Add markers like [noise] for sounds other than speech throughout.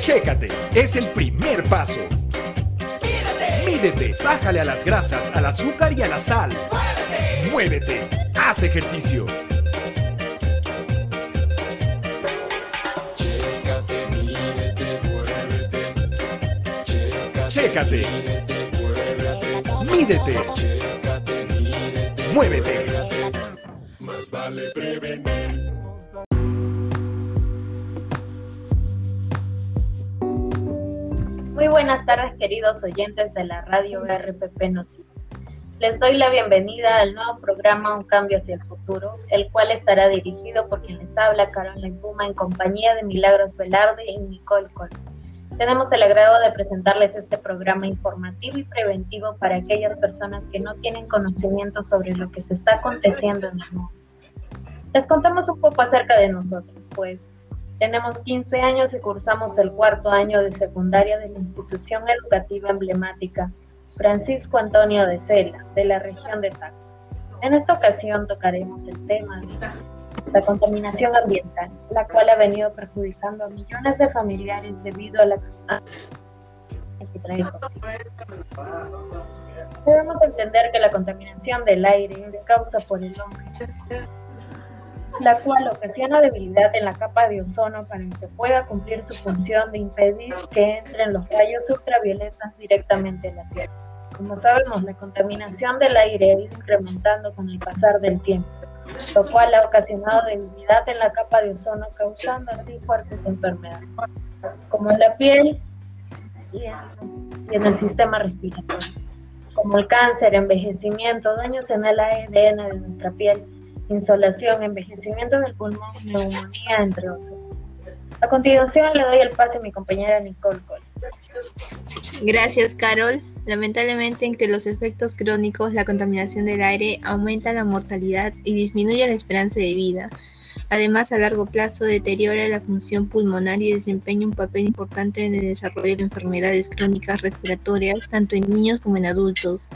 Chécate, es el primer paso. Mídete, bájale a las grasas, al azúcar y a la sal. Muévete, haz ejercicio. Chécate. Mídete. Muévete. Más vale prevenir. Buenas tardes, queridos oyentes de la radio RPP Noticias. Les doy la bienvenida al nuevo programa Un Cambio hacia el Futuro, el cual estará dirigido por quien les habla, Carolina Puma, en compañía de Milagros Velarde y Nicole Col. Tenemos el agrado de presentarles este programa informativo y preventivo para aquellas personas que no tienen conocimiento sobre lo que se está aconteciendo en el mundo. Les contamos un poco acerca de nosotros, pues tenemos 15 años y cursamos el cuarto año de secundaria de la institución educativa emblemática Francisco Antonio de Cela, de la región de Taco. En esta ocasión tocaremos el tema de la contaminación ambiental, la cual ha venido perjudicando a millones de familiares debido a la Debemos entender que la contaminación del aire es causa por el hombre la cual ocasiona debilidad en la capa de ozono para que pueda cumplir su función de impedir que entren los rayos ultravioletas directamente en la Tierra. Como sabemos, la contaminación del aire ha ido incrementando con el pasar del tiempo, lo cual ha ocasionado debilidad en la capa de ozono, causando así fuertes enfermedades, como en la piel y en, el sistema respiratorio, como el cáncer, envejecimiento, daños en el ADN de nuestra piel, insolación, envejecimiento del pulmón, neumonía, entre otros. A continuación le doy el pase a mi compañera Nicole Cole. Gracias, Carol. Lamentablemente, entre los efectos crónicos, la contaminación del aire aumenta la mortalidad y disminuye la esperanza de vida. Además, a largo plazo deteriora la función pulmonar y desempeña un papel importante en el desarrollo de enfermedades crónicas respiratorias, tanto en niños como en adultos.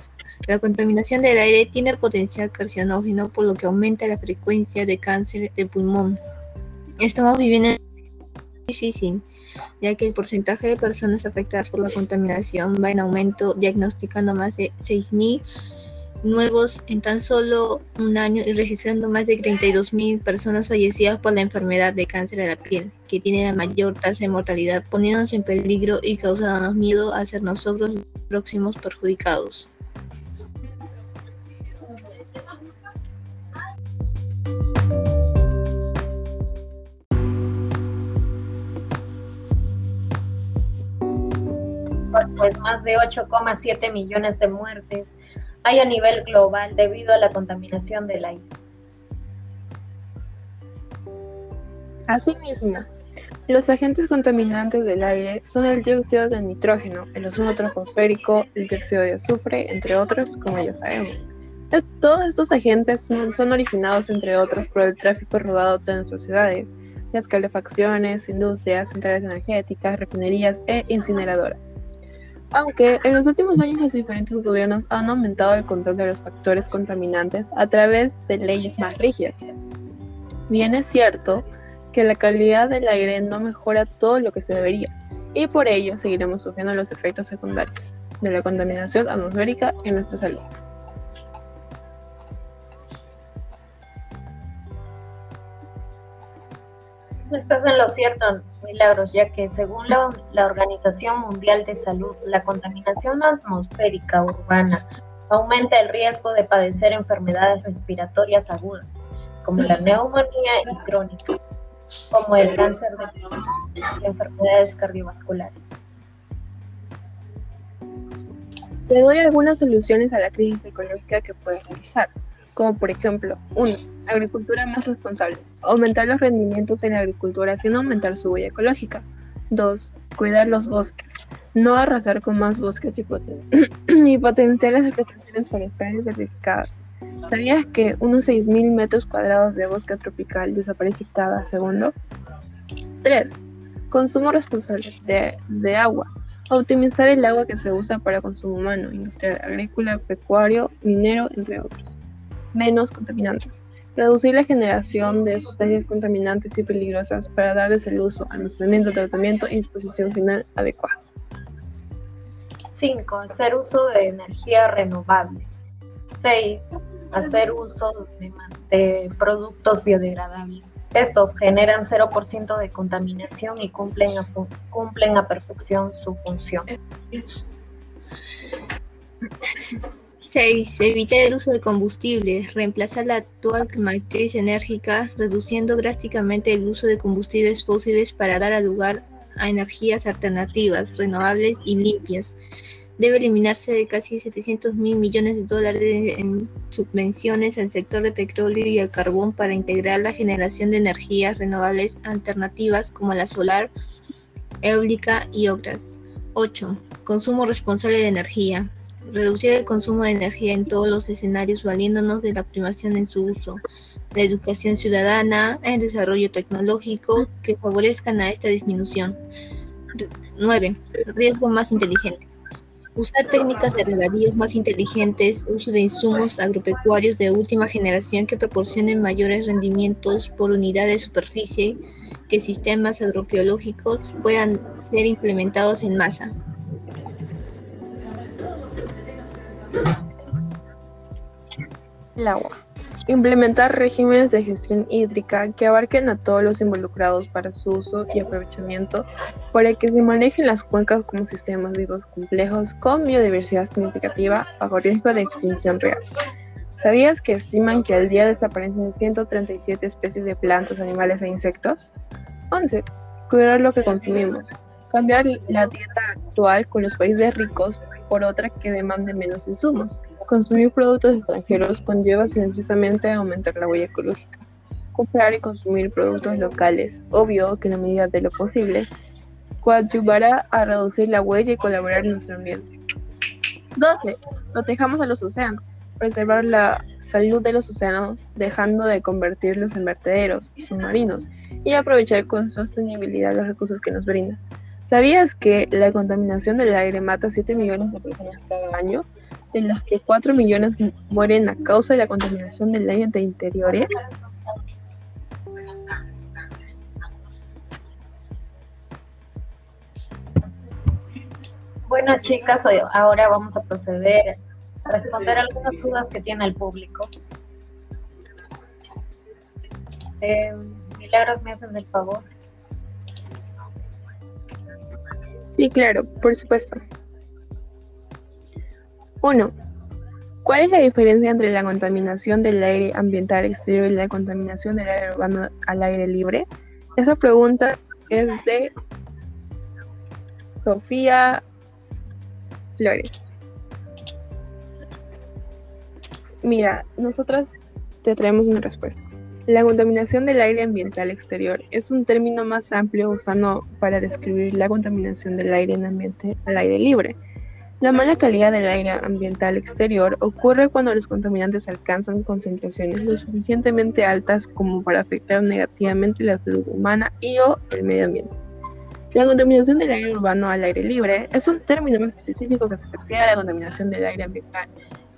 La contaminación del aire tiene potencial carcinógeno, por lo que aumenta la frecuencia de cáncer de pulmón. Estamos viviendo en difícil, ya que el porcentaje de personas afectadas por la contaminación va en aumento, diagnosticando más de 6.000 nuevos en tan solo un año y registrando más de 32.000 personas fallecidas por la enfermedad de cáncer de la piel, que tiene la mayor tasa de mortalidad, poniéndonos en peligro y causándonos miedo a ser nosotros los próximos perjudicados. Pues más de 8,7 millones de muertes hay a nivel global debido a la contaminación del aire. Asimismo, los agentes contaminantes del aire son el dióxido de nitrógeno, el ozono troposférico, el dióxido de azufre, entre otros, como ya sabemos. todos estos agentes son, son, originados, entre otros, por el tráfico rodado de nuestras ciudades, las calefacciones, industrias, centrales energéticas, refinerías e incineradoras. Aunque en los últimos años los diferentes gobiernos han aumentado el control de los factores contaminantes a través de leyes más rígidas. Bien es cierto que la calidad del aire no mejora todo lo que se debería, y por ello seguiremos sufriendo los efectos secundarios de la contaminación atmosférica en nuestra salud. Estás en lo cierto, Milagros, ya que según la, Organización Mundial de Salud, la contaminación atmosférica urbana aumenta el riesgo de padecer enfermedades respiratorias agudas, como la neumonía y crónica, como el cáncer de pulmón y enfermedades cardiovasculares. Te doy algunas soluciones a la crisis ecológica que puedes realizar como por ejemplo 1. Agricultura más responsable. Aumentar los rendimientos en la agricultura sin aumentar su huella ecológica. 2. Cuidar los bosques. No arrasar con más bosques y, [clears throat] potenciar las explotaciones forestales certificadas. ¿Sabías que unos 6.000 metros cuadrados de bosque tropical desaparece cada segundo? 3. Consumo responsable de agua. Optimizar el agua que se usa para consumo humano, industrial, agrícola, pecuario, minero, entre otros menos contaminantes. Reducir la generación de sustancias contaminantes y peligrosas para darles el uso, almacenamiento, tratamiento y disposición final adecuada. 5. Hacer uso de energía renovable. 6. Hacer uso de, productos biodegradables. Estos generan 0% de contaminación y cumplen a, cumplen a perfección su función. [laughs] 6. Evitar el uso de combustibles. Reemplazar la actual matriz enérgica, reduciendo drásticamente el uso de combustibles fósiles para dar lugar a energías alternativas, renovables y limpias. Debe eliminarse de casi 700 mil millones de dólares en subvenciones al sector de petróleo y al carbón para integrar la generación de energías renovables alternativas como la solar, eólica y otras. 8. Consumo responsable de energía reducir el consumo de energía en todos los escenarios valiéndonos de la primación en su uso, la educación ciudadana, el desarrollo tecnológico que favorezcan a esta disminución. 9. Riesgo más inteligente. Usar técnicas de regadíos más inteligentes, uso de insumos agropecuarios de última generación que proporcionen mayores rendimientos por unidad de superficie, que sistemas agrobiológicos puedan ser implementados en masa. El agua. Implementar regímenes de gestión hídrica que abarquen a todos los involucrados para su uso y aprovechamiento, para que se manejen las cuencas como sistemas vivos complejos con biodiversidad significativa bajo riesgo de extinción real. ¿Sabías que estiman que al día desaparecen 137 especies de plantas, animales e insectos? 11. Cuidar lo que consumimos. Cambiar la dieta actual con los países ricos por otra que demande menos insumos. Consumir productos extranjeros conlleva silenciosamente a aumentar la huella ecológica. Comprar y consumir productos locales, obvio que en la medida de lo posible, coadyuvará a reducir la huella y colaborar en nuestro ambiente. 12. Protejamos a los océanos. Preservar la salud de los océanos, dejando de convertirlos en vertederos submarinos y aprovechar con sostenibilidad los recursos que nos brindan. ¿Sabías que la contaminación del aire mata a 7 millones de personas cada año, de las que 4 millones mueren a causa de la contaminación del aire de interiores? Bueno, chicas, ahora vamos a proceder a responder algunas dudas que tiene el público. Eh, Milagros, ¿me hacen el favor? Sí, claro, por supuesto. 1. ¿Cuál es la diferencia entre la contaminación del aire ambiental exterior y la contaminación del aire urbano al aire libre? Esa pregunta es de Sofía Flores. Mira, nosotras te traemos una respuesta. La contaminación del aire ambiental exterior es un término más amplio usado para describir la contaminación del aire en ambiente al aire libre. La mala calidad del aire ambiental exterior ocurre cuando los contaminantes alcanzan concentraciones lo suficientemente altas como para afectar negativamente la salud humana y o el medio ambiente. La contaminación del aire urbano al aire libre es un término más específico que se refiere a la contaminación del aire ambiental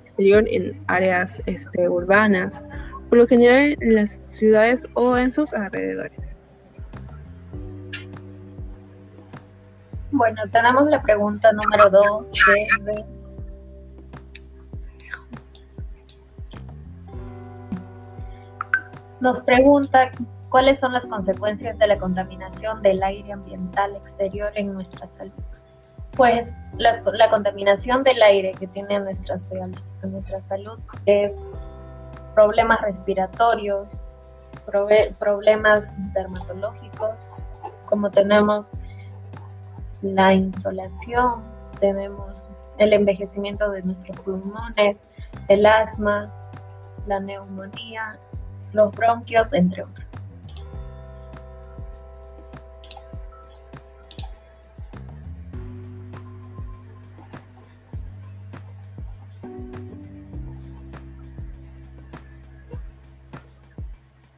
exterior en áreas este, urbanas por lo general en las ciudades o en sus alrededores. Bueno, tenemos la pregunta número 2 Nos pregunta cuáles son las consecuencias de la contaminación del aire ambiental exterior en nuestra salud. Pues la, contaminación del aire que tiene nuestra, nuestra salud es problemas respiratorios, problemas dermatológicos, como tenemos la insolación, tenemos el envejecimiento de nuestros pulmones, el asma, la neumonía, los bronquios, entre otros.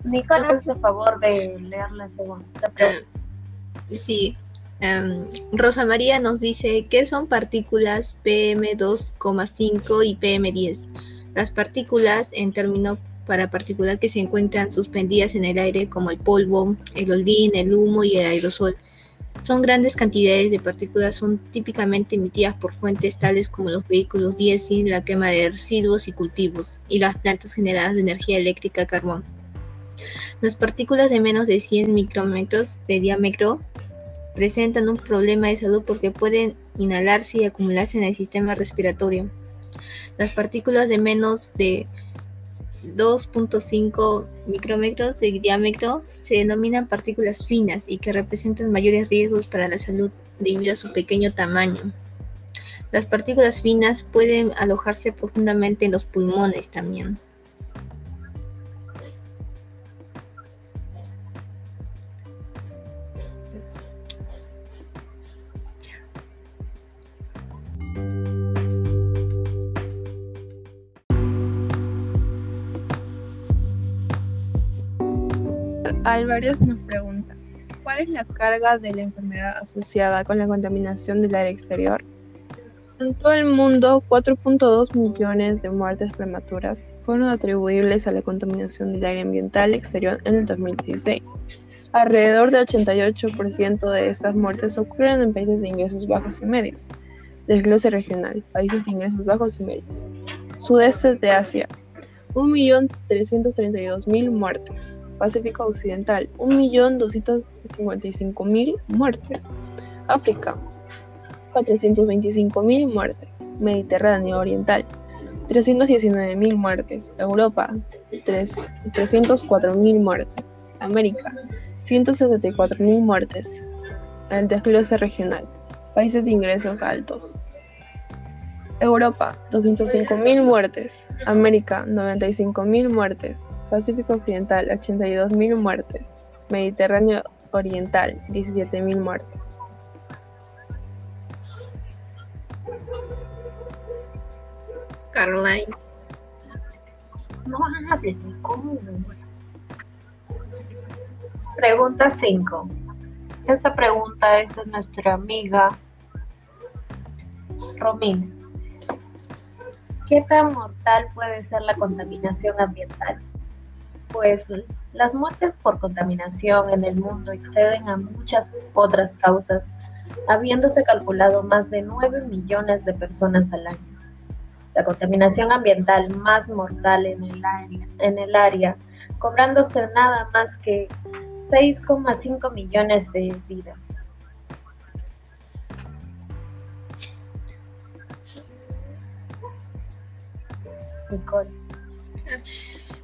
Nicole, hace favor de leer la segunda pregunta. Sí. Em, Rosa María nos dice, ¿qué son partículas PM2,5 y PM10? Las partículas, en términos para particular que se encuentran suspendidas en el aire como el polvo, el hollín, el humo y el aerosol. Son grandes cantidades de partículas, son típicamente emitidas por fuentes tales como los vehículos diésel, la quema de residuos y cultivos, y las plantas generadas de energía eléctrica carbón. Las partículas de menos de 100 micrómetros de diámetro presentan un problema de salud porque pueden inhalarse y acumularse en el sistema respiratorio. Las partículas de menos de 2.5 micrómetros de diámetro se denominan partículas finas y que representan mayores riesgos para la salud debido a su pequeño tamaño. Las partículas finas pueden alojarse profundamente en los pulmones también. Álvarez nos pregunta, ¿cuál es la carga de la enfermedad asociada con la contaminación del aire exterior? En todo el mundo, 4.2 millones de muertes prematuras fueron atribuibles a la contaminación del aire ambiental exterior en el 2016. Alrededor del 88% de esas muertes ocurren en países de ingresos bajos y medios. Desglose regional, países de ingresos bajos y medios. Sudeste de Asia, 1.332.000 muertes. Pacífico Occidental, 1.255.000 muertes. África, 425.000 muertes. Mediterráneo Oriental, 319.000 muertes. Europa, 304.000 muertes. América, 174.000 muertes. El desglose regional. Países de ingresos altos. Europa, 205.000 muertes. América, 95.000 muertes. Pacífico Occidental, 82.000 muertes. Mediterráneo Oriental, 17.000 muertes. Caroline. No hables de cómo. Pregunta 5. Esta pregunta es de nuestra amiga Romina. ¿Qué tan mortal puede ser la contaminación ambiental? Pues las muertes por contaminación en el mundo exceden a muchas otras causas, habiéndose calculado más de 9 millones de personas al año. La contaminación ambiental más mortal en el área, en cobrándose nada más que 6,5 millones de vidas.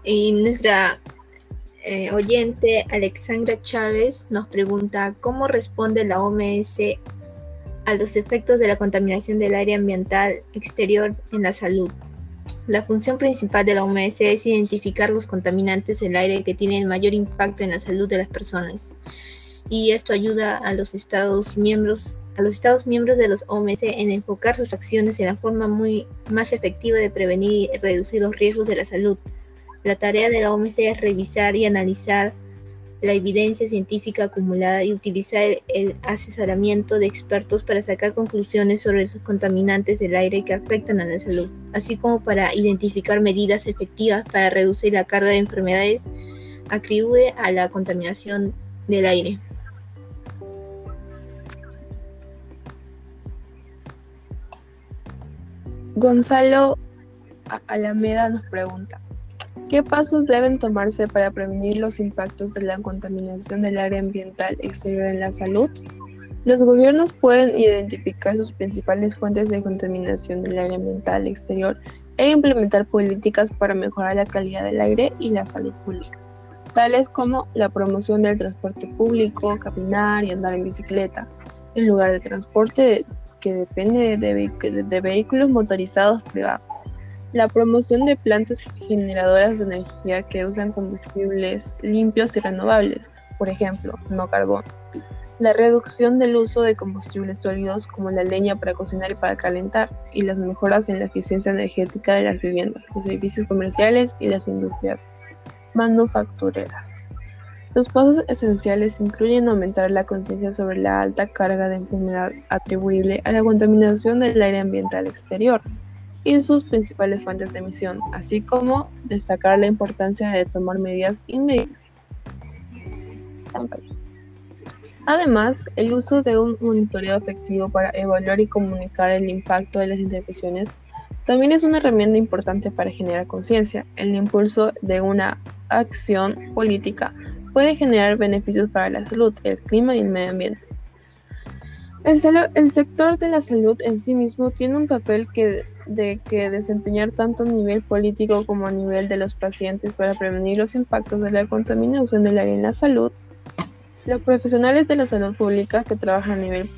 Y nuestra eh, oyente Alexandra Chávez nos pregunta cómo responde la OMS a los efectos de la contaminación del aire ambiental exterior en la salud. La función principal de la OMS es identificar los contaminantes del aire que tienen mayor impacto en la salud de las personas. Y esto ayuda a los Estados miembros a los Estados miembros de los OMS en enfocar sus acciones en la forma muy más efectiva de prevenir y reducir los riesgos de la salud. La tarea de la OMS es revisar y analizar la evidencia científica acumulada y utilizar el, asesoramiento de expertos para sacar conclusiones sobre los contaminantes del aire que afectan a la salud, así como para identificar medidas efectivas para reducir la carga de enfermedades atribuye a la contaminación del aire. Gonzalo Alameda nos pregunta, ¿qué pasos deben tomarse para prevenir los impactos de la contaminación del área ambiental exterior en la salud? Los gobiernos pueden identificar sus principales fuentes de contaminación del área ambiental exterior e implementar políticas para mejorar la calidad del aire y la salud pública, tales como la promoción del transporte público, caminar y andar en bicicleta, en lugar de transporte que depende de, vehículos motorizados privados. La promoción de plantas generadoras de energía que usan combustibles limpios y renovables, por ejemplo, no carbón. La reducción del uso de combustibles sólidos como la leña para cocinar y para calentar, y las mejoras en la eficiencia energética de las viviendas, los edificios comerciales y las industrias manufactureras. Los pasos esenciales incluyen aumentar la conciencia sobre la alta carga de enfermedad atribuible a la contaminación del aire ambiental exterior, y sus principales fuentes de emisión, así como destacar la importancia de tomar medidas inmediatas. Además, el uso de un monitoreo efectivo para evaluar y comunicar el impacto de las intervenciones también es una herramienta importante para generar conciencia. El impulso de una acción política puede generar beneficios para la salud, el clima y el medio ambiente. El, sector de la salud en sí mismo tiene un papel que, de que desempeñar tanto a nivel político como a nivel de los pacientes para prevenir los impactos de la contaminación del aire en la salud. Los profesionales de la salud pública que trabajan a nivel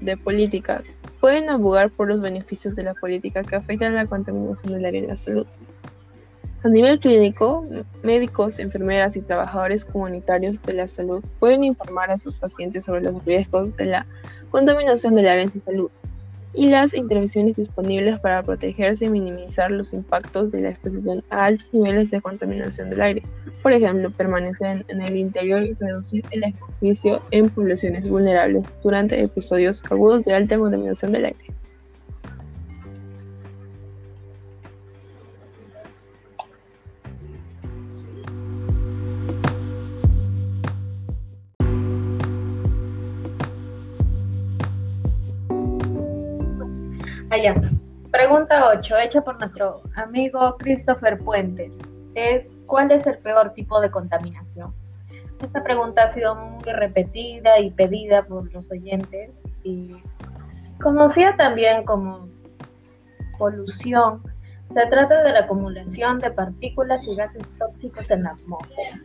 de políticas pueden abogar por los beneficios de la política que afectan a la contaminación del aire en la salud. A nivel clínico, médicos, enfermeras y trabajadores comunitarios de la salud pueden informar a sus pacientes sobre los riesgos de la contaminación del área en salud y las intervenciones disponibles para protegerse y minimizar los impactos de la exposición a altos niveles de contaminación del aire. Por ejemplo, permanecer en el interior y reducir el ejercicio en poblaciones vulnerables durante episodios agudos de alta contaminación del aire. Allá. Pregunta 8, hecha por nuestro amigo Christopher Puentes, es ¿cuál es el peor tipo de contaminación? Esta pregunta ha sido muy repetida y pedida por los oyentes y conocida también como polución. Se trata de la acumulación de partículas y gases tóxicos en la atmósfera.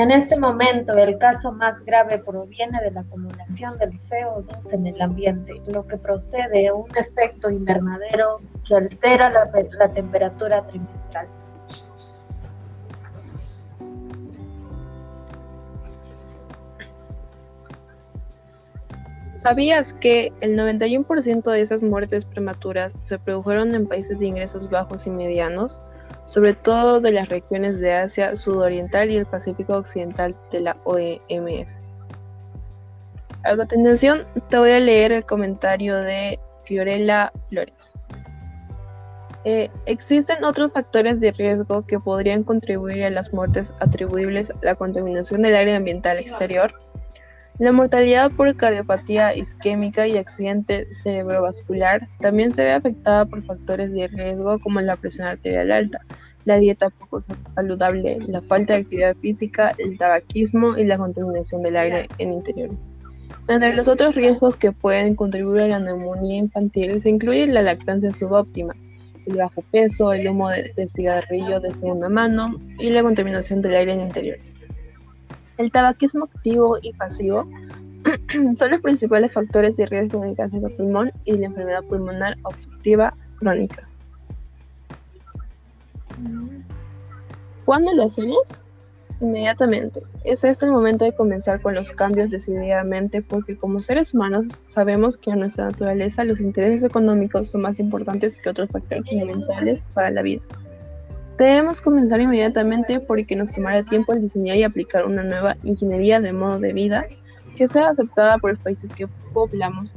En este momento, el caso más grave proviene de la acumulación del CO2 en el ambiente, lo que procede de un efecto invernadero que altera la, la temperatura trimestral. ¿Sabías que el 91% de esas muertes prematuras se produjeron en países de ingresos bajos y medianos? Sobre todo de las regiones de Asia Sudoriental y el Pacífico Occidental de la OMS. A continuación te voy a leer el comentario de Fiorella Flores. Eh, existen otros factores de riesgo que podrían contribuir a las muertes atribuibles a la contaminación del aire ambiental exterior. La mortalidad por cardiopatía isquémica y accidente cerebrovascular también se ve afectada por factores de riesgo como la presión arterial alta, la dieta poco saludable, la falta de actividad física, el tabaquismo y la contaminación del aire en interiores. Entre los otros riesgos que pueden contribuir a la neumonía infantil se incluye la lactancia subóptima, el bajo peso, el humo de, de cigarrillo de segunda mano y la contaminación del aire en interiores. El tabaquismo activo y pasivo [clears throat] son los principales factores de riesgo del cáncer de pulmón y la enfermedad pulmonar obstructiva crónica. ¿Cuándo lo hacemos? Inmediatamente. Es este el momento de comenzar con los cambios decididamente porque como seres humanos sabemos que en nuestra naturaleza los intereses económicos son más importantes que otros factores fundamentales para la vida. Debemos comenzar inmediatamente porque nos tomará tiempo el diseñar y aplicar una nueva ingeniería de modo de vida que sea aceptada por los países que poblamos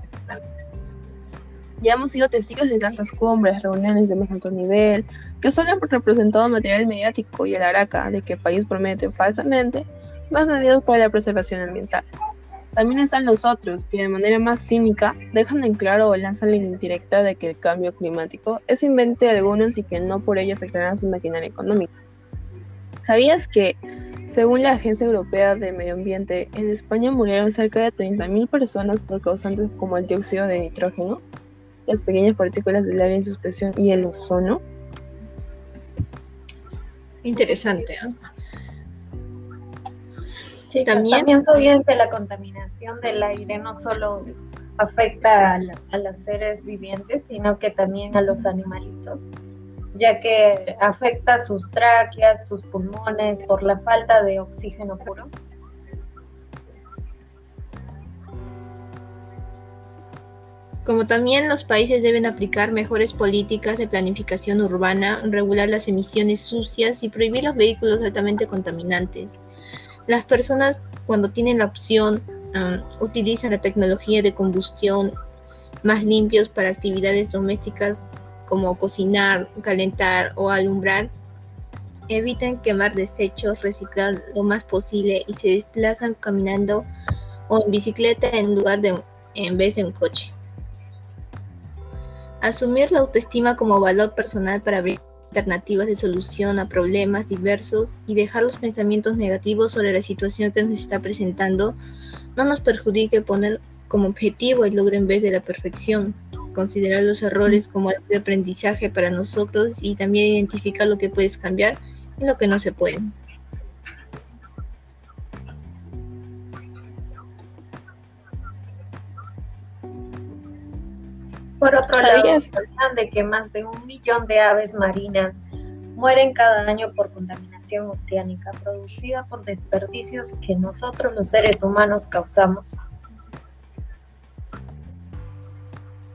Ya hemos sido testigos de tantas cumbres, reuniones de más alto nivel, que solo han representado material mediático y el araca de que el país promete falsamente más medidas para la preservación ambiental. También están los otros que de manera más cínica dejan en claro o lanzan la indirecta de que el cambio climático es invento de algunos y que no por ello afectará a su maquinaria económica. ¿Sabías que, según la Agencia Europea de Medio Ambiente, en España murieron cerca de 30.000 personas por causantes como el dióxido de nitrógeno, las pequeñas partículas del aire en suspensión y el ozono? Interesante. ¿eh? También, también que la contaminación del aire no solo afecta a, los seres vivientes, sino que también a los animalitos, ya que afecta sus tráqueas, sus pulmones por la falta de oxígeno puro. Como también los países deben aplicar mejores políticas de planificación urbana, regular las emisiones sucias y prohibir los vehículos altamente contaminantes. Las personas cuando tienen la opción utilizan la tecnología de combustión más limpios para actividades domésticas como cocinar, calentar o alumbrar, eviten quemar desechos, reciclar lo más posible y se desplazan caminando o en bicicleta en lugar de en vez de en coche. Asumir la autoestima como valor personal para abrir alternativas de solución a problemas diversos y dejar los pensamientos negativos sobre la situación que nos está presentando no nos perjudique poner como objetivo el logro en vez de la perfección, considerar los errores como de aprendizaje para nosotros y también identificar lo que puedes cambiar y lo que no se puede. Por otro lado, de que más de un millón de aves marinas mueren cada año por contaminación oceánica producida por desperdicios que nosotros los seres humanos causamos.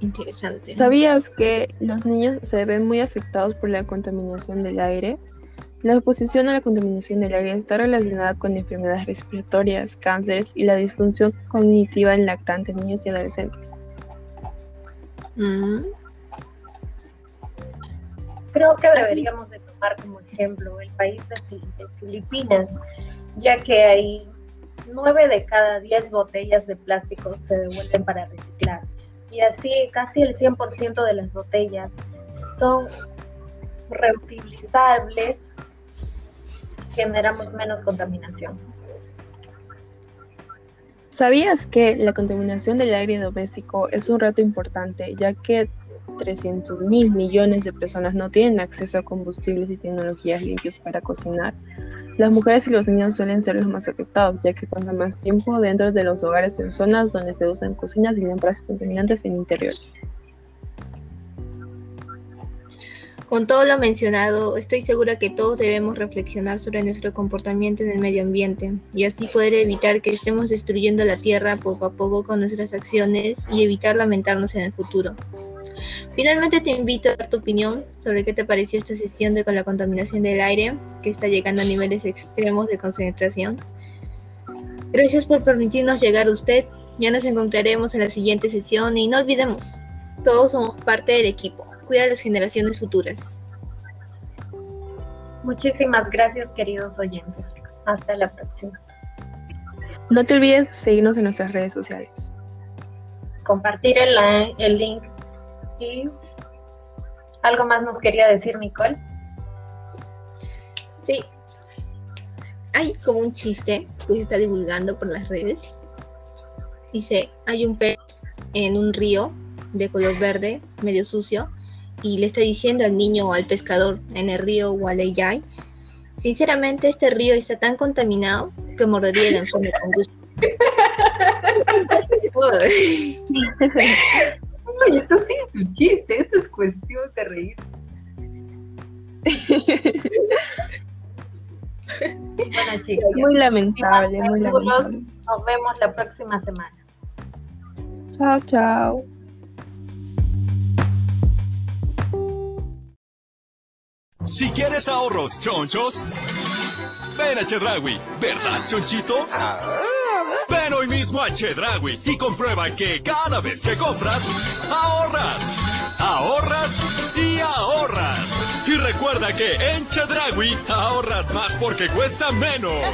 Interesante. ¿Sabías que los niños se ven muy afectados por la contaminación del aire? La exposición a la contaminación del aire está relacionada con enfermedades respiratorias, cánceres y la disfunción cognitiva en lactantes, niños y adolescentes. Creo que deberíamos de tomar como ejemplo el país de Filipinas, ya que hay nueve de cada diez botellas de plástico se devuelven para reciclar y así casi el 100% de las botellas son reutilizables, generamos menos contaminación. ¿Sabías que la contaminación del aire doméstico es un reto importante, ya que 300 mil millones de personas no tienen acceso a combustibles y tecnologías limpios para cocinar? Las mujeres y los niños suelen ser los más afectados, ya que pasan más tiempo dentro de los hogares en zonas donde se usan cocinas y lámparas contaminantes en interiores. Con todo lo mencionado, estoy segura que todos debemos reflexionar sobre nuestro comportamiento en el medio ambiente y así poder evitar que estemos destruyendo la tierra poco a poco con nuestras acciones y evitar lamentarnos en el futuro. Finalmente te invito a dar tu opinión sobre qué te pareció esta sesión de con la contaminación del aire, que está llegando a niveles extremos de concentración. Gracias por permitirnos llegar a usted. Ya nos encontraremos en la siguiente sesión y no olvidemos, todos somos parte del equipo. Cuida a las generaciones futuras. Muchísimas gracias, queridos oyentes. Hasta la próxima. No te olvides de seguirnos en nuestras redes sociales. Compartir el, el link ¿Y algo más nos quería decir Nicole? Sí. Hay como un chiste que se está divulgando por las redes. Dice, hay un pez en un río de color verde, medio sucio, y le está diciendo al niño o al pescador en el río Waleyay, sinceramente este río está tan contaminado que mordería el anzuelo con gusto. Oye, tú sí tu chiste, esto es cuestión de reír. bueno, chicos. Muy lamentable, muy lamentable. Nos vemos la próxima semana. Chao, chao. Si quieres ahorros chonchos, ven a Chedragui, ¿verdad, chonchito? Ven hoy mismo a Chedragui y comprueba que cada vez que compras, ahorras. Ahorras y ahorras. Y recuerda que en Chedragui ahorras más porque cuesta menos.